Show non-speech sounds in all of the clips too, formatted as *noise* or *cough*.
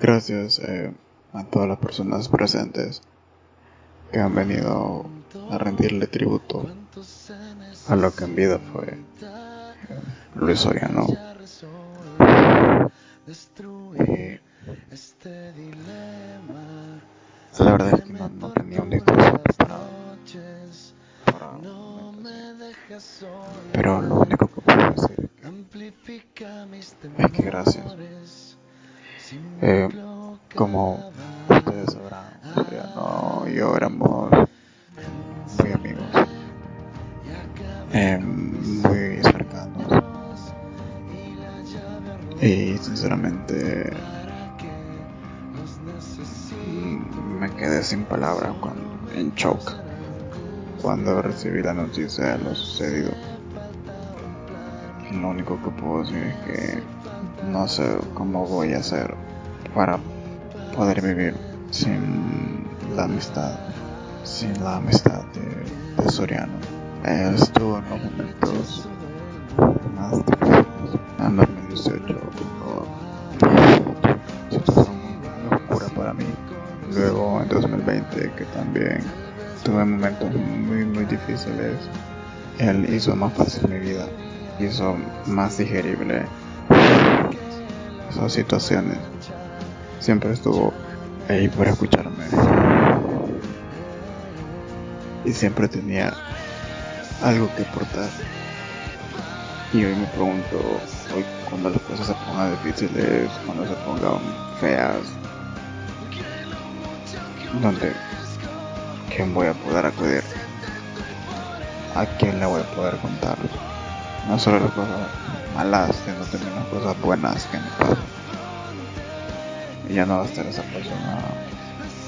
Gracias eh, a todas las personas presentes que han venido a rendirle tributo a lo que en vida fue eh, Luis Soriano. Eh, la verdad es que no, tenía un discurso preparado para pero lo único que puedo decir es que gracias. Eh, como ustedes sabrán, yo éramos muy amigos, eh, muy cercanos. Y sinceramente me quedé sin palabras en shock cuando recibí la noticia de lo sucedido. Lo único que puedo decir es que no sé cómo voy a hacer para poder vivir sin la amistad, sin la amistad de, Soriano. Él estuvo en los momentos más difíciles en 2018 situación muy oscura para mí. Luego en 2020 que también tuve momentos muy muy difíciles. Él hizo más fácil mi vida, hizo más digerible esas situaciones. Siempre estuvo ahí para escucharme. Y siempre tenía algo que aportar. Y hoy me pregunto, hoy cuando las cosas se pongan difíciles, cuando se pongan feas, ¿dónde? ¿Quién voy a poder acudir? ¿A quién le voy a poder contar? No solo las cosas malas, sino también las cosas buenas que me pasan. Y ya no va a estar esa persona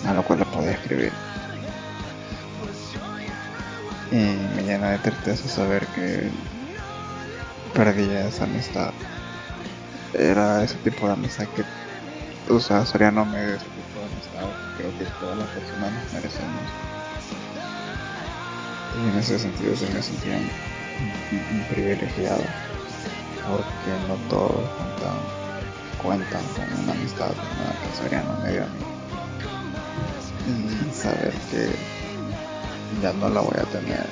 a la cual le podía escribir. Y me llena de tristeza saber que perdí esa amistad. Era ese tipo de amistad que, o sea, Soriano me dio ese tipo de amistad. Creo que todas las personas nos merecemos. Y en ese sentido se me sentía privilegiado. Porque no todos cuentan, con una amistad como la que me dio a mí. Y saber que ya no la voy a tener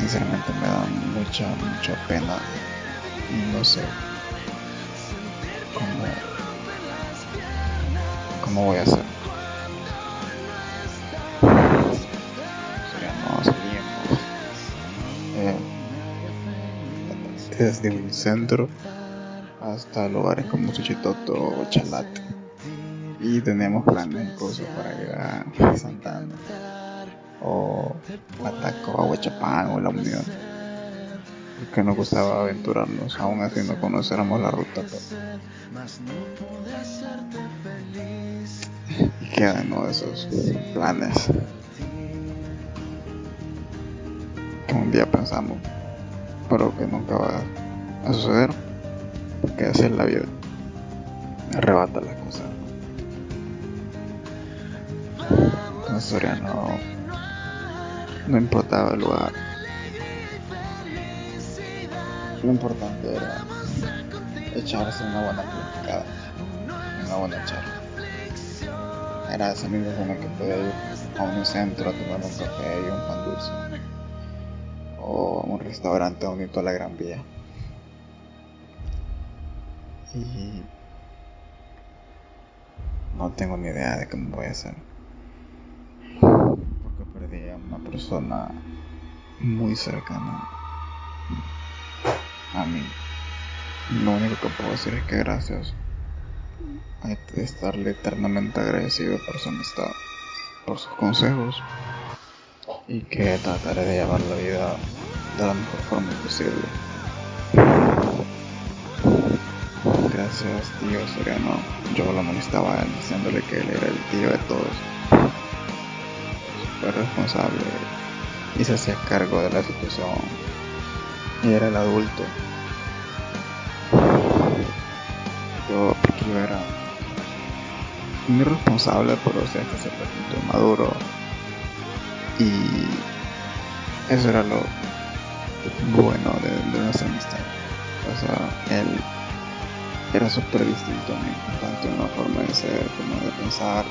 sinceramente me da mucha, mucha pena y no sé cómo, cómo voy a hacer. Desde el centro hasta lugares como Suchitoto o Chalate y tenemos planes incluso para ir a Santana o Ataco a Huachapán o La Unión. Porque nos gustaba aventurarnos, aún así no conociéramos la ruta. Y quedan ¿no? esos planes que un día pensamos, pero que nunca va a suceder, porque así es la vida, arrebata las cosas. historia no no importaba el lugar. Lo importante era echarse una buena platicada, una buena charla. Era ese mismo en el que podía ir a un centro a tomar un café y un pan dulce. O a un restaurante bonito a la Gran Vía. Y no tengo ni idea de cómo voy a hacer perdí a una persona muy cercana a mí. Lo único que puedo decir es que gracias. Que estarle eternamente agradecido por su amistad, por sus consejos y que trataré de llevar la vida de la mejor forma posible. Gracias, tío Soriano. Yo lo molestaba diciéndole que él era el tío de todos fue responsable y se hacía cargo de la situación y era el adulto. Yo, yo era muy responsable, pero o sea que se punto maduro y eso era lo bueno de, nuestra amistad. O sea, él era súper distinto a mí, tanto en la forma de ser, como de pensar,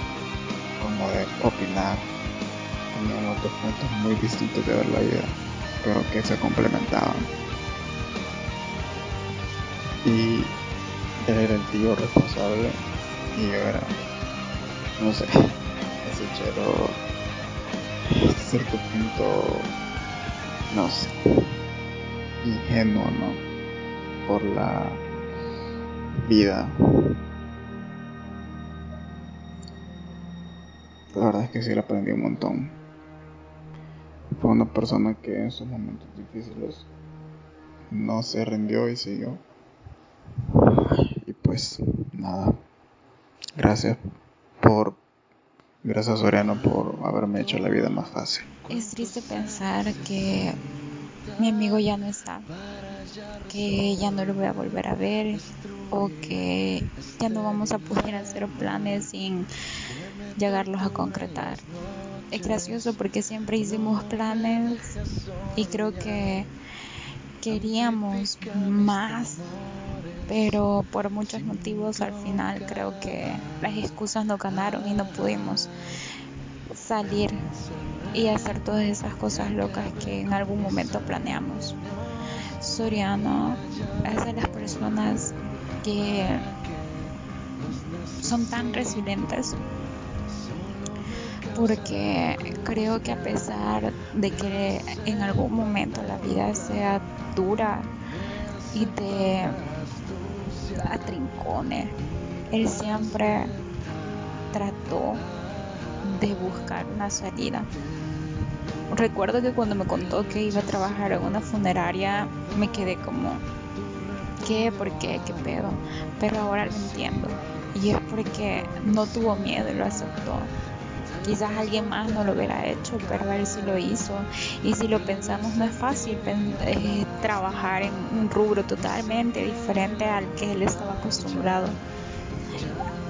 como de opinar. Teníamos dos puntos muy distintos de ver la vida, pero que se complementaban. Y él era el tío responsable y yo era, no sé, ese chero, hasta cierto punto, no sé, ingenuo, ¿no? Por la vida. La verdad es que sí le aprendí un montón. Fue una persona que en sus momentos difíciles no se rindió y siguió. Y pues nada. Gracias por gracias Soriano por haberme hecho la vida más fácil. Es triste pensar que mi amigo ya no está, que ya no lo voy a volver a ver o que ya no vamos a poder hacer planes sin llegarlos a concretar. Es gracioso porque siempre hicimos planes y creo que queríamos más, pero por muchos motivos al final creo que las excusas no ganaron y no pudimos salir y hacer todas esas cosas locas que en algún momento planeamos. Soriano es de las personas que son tan resilientes porque creo que a pesar de que en algún momento la vida sea dura y te atrincone, él siempre trató de buscar una salida. Recuerdo que cuando me contó que iba a trabajar en una funeraria, me quedé como, ¿qué? ¿Por qué? ¿Qué pedo? Pero ahora lo entiendo. Y es porque no tuvo miedo y lo aceptó. Quizás alguien más no lo hubiera hecho, pero él sí lo hizo. Y si lo pensamos, no es fácil eh, trabajar en un rubro totalmente diferente al que él estaba acostumbrado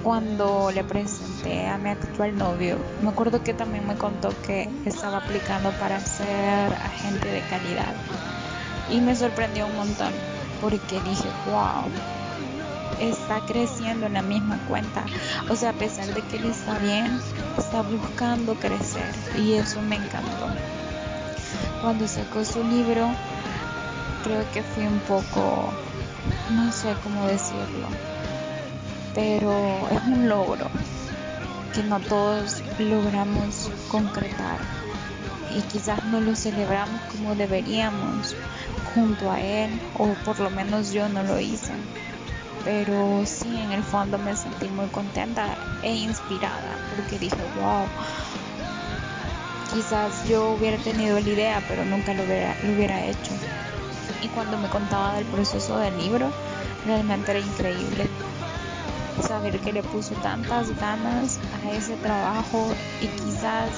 cuando le presenté a mi actual novio, me acuerdo que también me contó que estaba aplicando para ser agente de calidad. Y me sorprendió un montón porque dije, wow, está creciendo en la misma cuenta. O sea, a pesar de que él está bien, está buscando crecer y eso me encantó. Cuando sacó su libro, creo que fui un poco, no sé cómo decirlo pero es un logro que no todos logramos concretar y quizás no lo celebramos como deberíamos junto a él o por lo menos yo no lo hice. Pero sí en el fondo me sentí muy contenta e inspirada porque dije wow quizás yo hubiera tenido la idea pero nunca lo hubiera, lo hubiera hecho y cuando me contaba del proceso del libro realmente era increíble saber que le puso tantas ganas a ese trabajo y quizás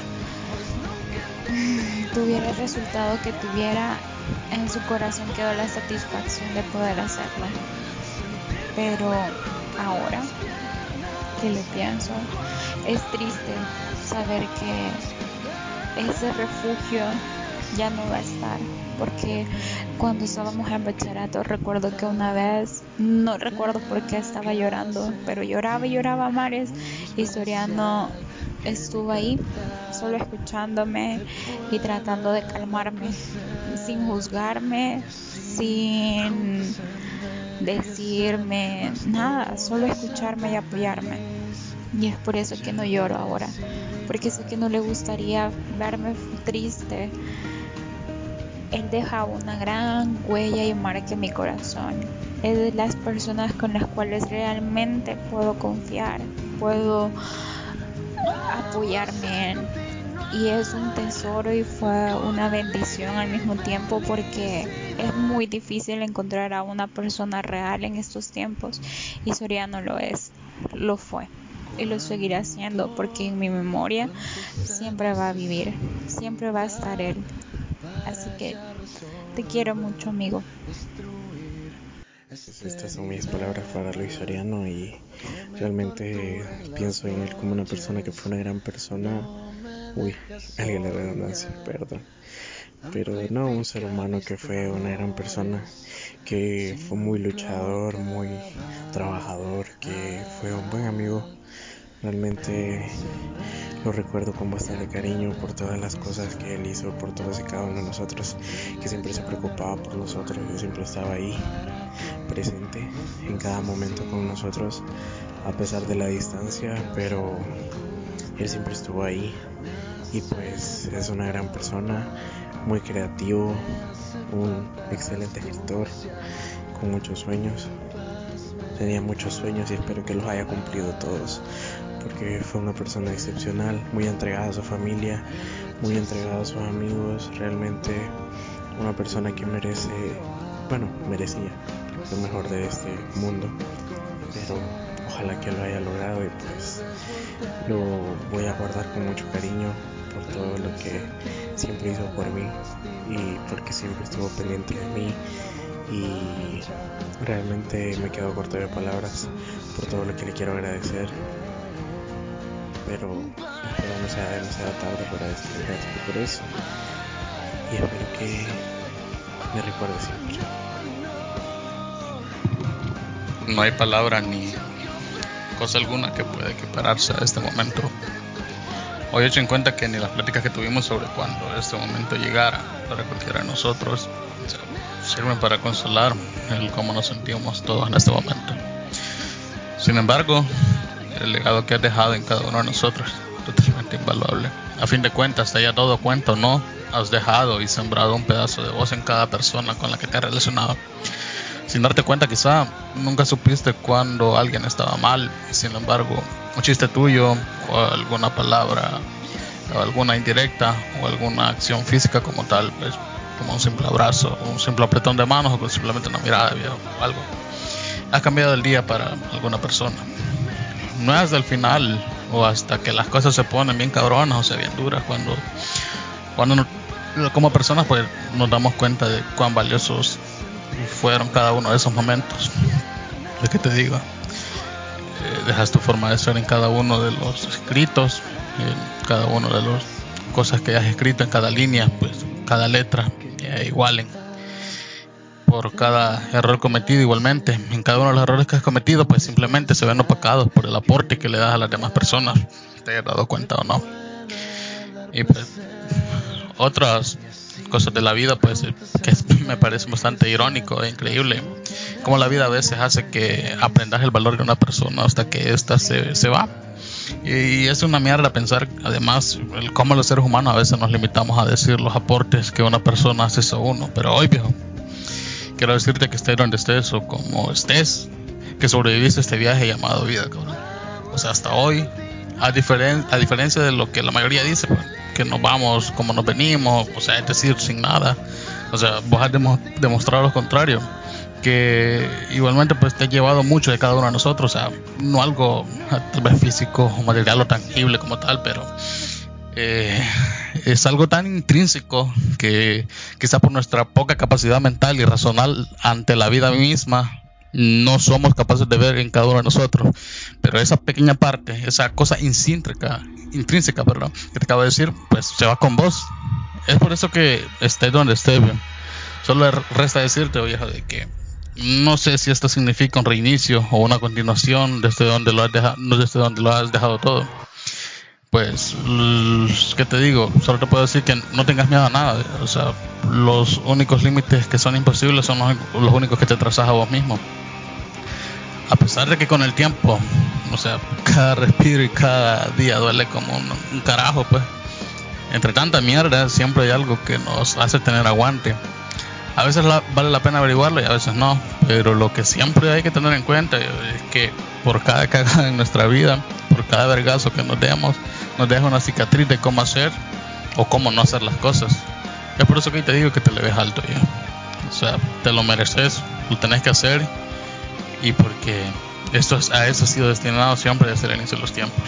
mm, tuviera el resultado que tuviera, en su corazón quedó la satisfacción de poder hacerlo. Pero ahora que lo pienso, es triste saber que ese refugio ya no va a estar porque cuando estábamos en bachillerato recuerdo que una vez, no recuerdo por qué estaba llorando, pero lloraba y lloraba mares y Soriano estuvo ahí solo escuchándome y tratando de calmarme, sin juzgarme, sin decirme nada, solo escucharme y apoyarme. Y es por eso que no lloro ahora, porque sé que no le gustaría verme triste él deja una gran huella y marca en mi corazón. Es de las personas con las cuales realmente puedo confiar, puedo apoyarme en. Y es un tesoro y fue una bendición al mismo tiempo porque es muy difícil encontrar a una persona real en estos tiempos. Y Soriano lo es, lo fue y lo seguirá haciendo porque en mi memoria siempre va a vivir, siempre va a estar él. Que te quiero mucho, amigo. Estas son mis palabras para Luis Soriano y realmente pienso en él como una persona que fue una gran persona. Uy, alguien la redundancia, perdón. Pero no un ser humano que fue una gran persona que fue muy luchador, muy trabajador, que fue un buen amigo. Realmente lo recuerdo con bastante cariño por todas las cosas que él hizo por todos y cada uno de nosotros, que siempre se preocupaba por nosotros, que siempre estaba ahí, presente en cada momento con nosotros, a pesar de la distancia, pero él siempre estuvo ahí y pues es una gran persona, muy creativo, un excelente escritor, con muchos sueños. Tenía muchos sueños y espero que los haya cumplido todos, porque fue una persona excepcional, muy entregada a su familia, muy entregada a sus amigos, realmente una persona que merece, bueno, merecía lo mejor de este mundo, pero ojalá que lo haya logrado y pues lo voy a guardar con mucho cariño por todo lo que siempre hizo por mí y porque siempre estuvo pendiente de mí y realmente me quedo corto de palabras por todo lo que le quiero agradecer pero espero no sea demasiado tarde para gracias por eso. Y espero que me recuerde siempre. No hay palabra ni cosa alguna que pueda equipararse a este momento. Hoy he hecho en cuenta que ni las pláticas que tuvimos sobre cuando este momento llegara para cualquiera de nosotros sirven para consolar el cómo nos sentimos todos en este momento. Sin embargo, el legado que has dejado en cada uno de nosotros totalmente invaluable. A fin de cuentas, te haya dado cuenta o no, has dejado y sembrado un pedazo de voz en cada persona con la que te has relacionado. Sin darte cuenta, quizá nunca supiste cuando alguien estaba mal, sin embargo, un chiste tuyo o alguna palabra o alguna indirecta o alguna acción física como tal, pues como un simple abrazo, un simple apretón de manos o simplemente una mirada o algo, ha cambiado el día para alguna persona. No es hasta el final o hasta que las cosas se ponen bien cabronas o se bien duras cuando, cuando como personas pues nos damos cuenta de cuán valiosos fueron cada uno de esos momentos. ¿De qué te digo? Eh, dejas tu forma de ser en cada uno de los escritos, en cada uno de las cosas que hayas escrito, en cada línea, pues cada letra eh, igualen. Por cada error cometido igualmente, en cada uno de los errores que has cometido, pues simplemente se ven opacados por el aporte que le das a las demás personas, te hayas dado cuenta o no. Y pues otras cosas de la vida, pues que *laughs* me parece bastante irónico e increíble como la vida a veces hace que aprendas el valor de una persona hasta que ésta se, se va. Y es una mierda pensar, además, el cómo los seres humanos a veces nos limitamos a decir los aportes que una persona hace a uno. Pero hoy, viejo, quiero decirte que estés donde estés o como estés, que sobreviviste a este viaje llamado vida, cabrón. O sea, hasta hoy, a, diferen a diferencia de lo que la mayoría dice, pues, que nos vamos como nos venimos, o sea, es decir, sin nada. O sea, vos has demostrado lo contrario que igualmente pues te ha llevado mucho de cada uno de nosotros, o sea, no algo tal vez físico o material o tangible como tal, pero eh, es algo tan intrínseco que quizá por nuestra poca capacidad mental y racional ante la vida misma no somos capaces de ver en cada uno de nosotros, pero esa pequeña parte, esa cosa intrínseca, intrínseca, que te acabo de decir, pues se va con vos. Es por eso que esté donde esté, solo resta decirte, viejo, de que no sé si esto significa un reinicio o una continuación desde donde lo has dejado, desde donde lo has dejado todo. Pues, ¿qué te digo? Solo te puedo decir que no tengas miedo a nada. O sea, los únicos límites que son imposibles son los, únicos que te trazas a vos mismo. A pesar de que con el tiempo, o sea, cada respiro y cada día duele como un, un carajo, pues. Entre tanta mierda, siempre hay algo que nos hace tener aguante a veces vale la pena averiguarlo y a veces no, pero lo que siempre hay que tener en cuenta es que por cada cagada en nuestra vida, por cada vergazo que nos demos, nos deja una cicatriz de cómo hacer o cómo no hacer las cosas. Es por eso que te digo que te le ves alto ya. O sea, te lo mereces, lo tenés que hacer y porque esto es, a eso ha sido destinado siempre desde el inicio de los tiempos.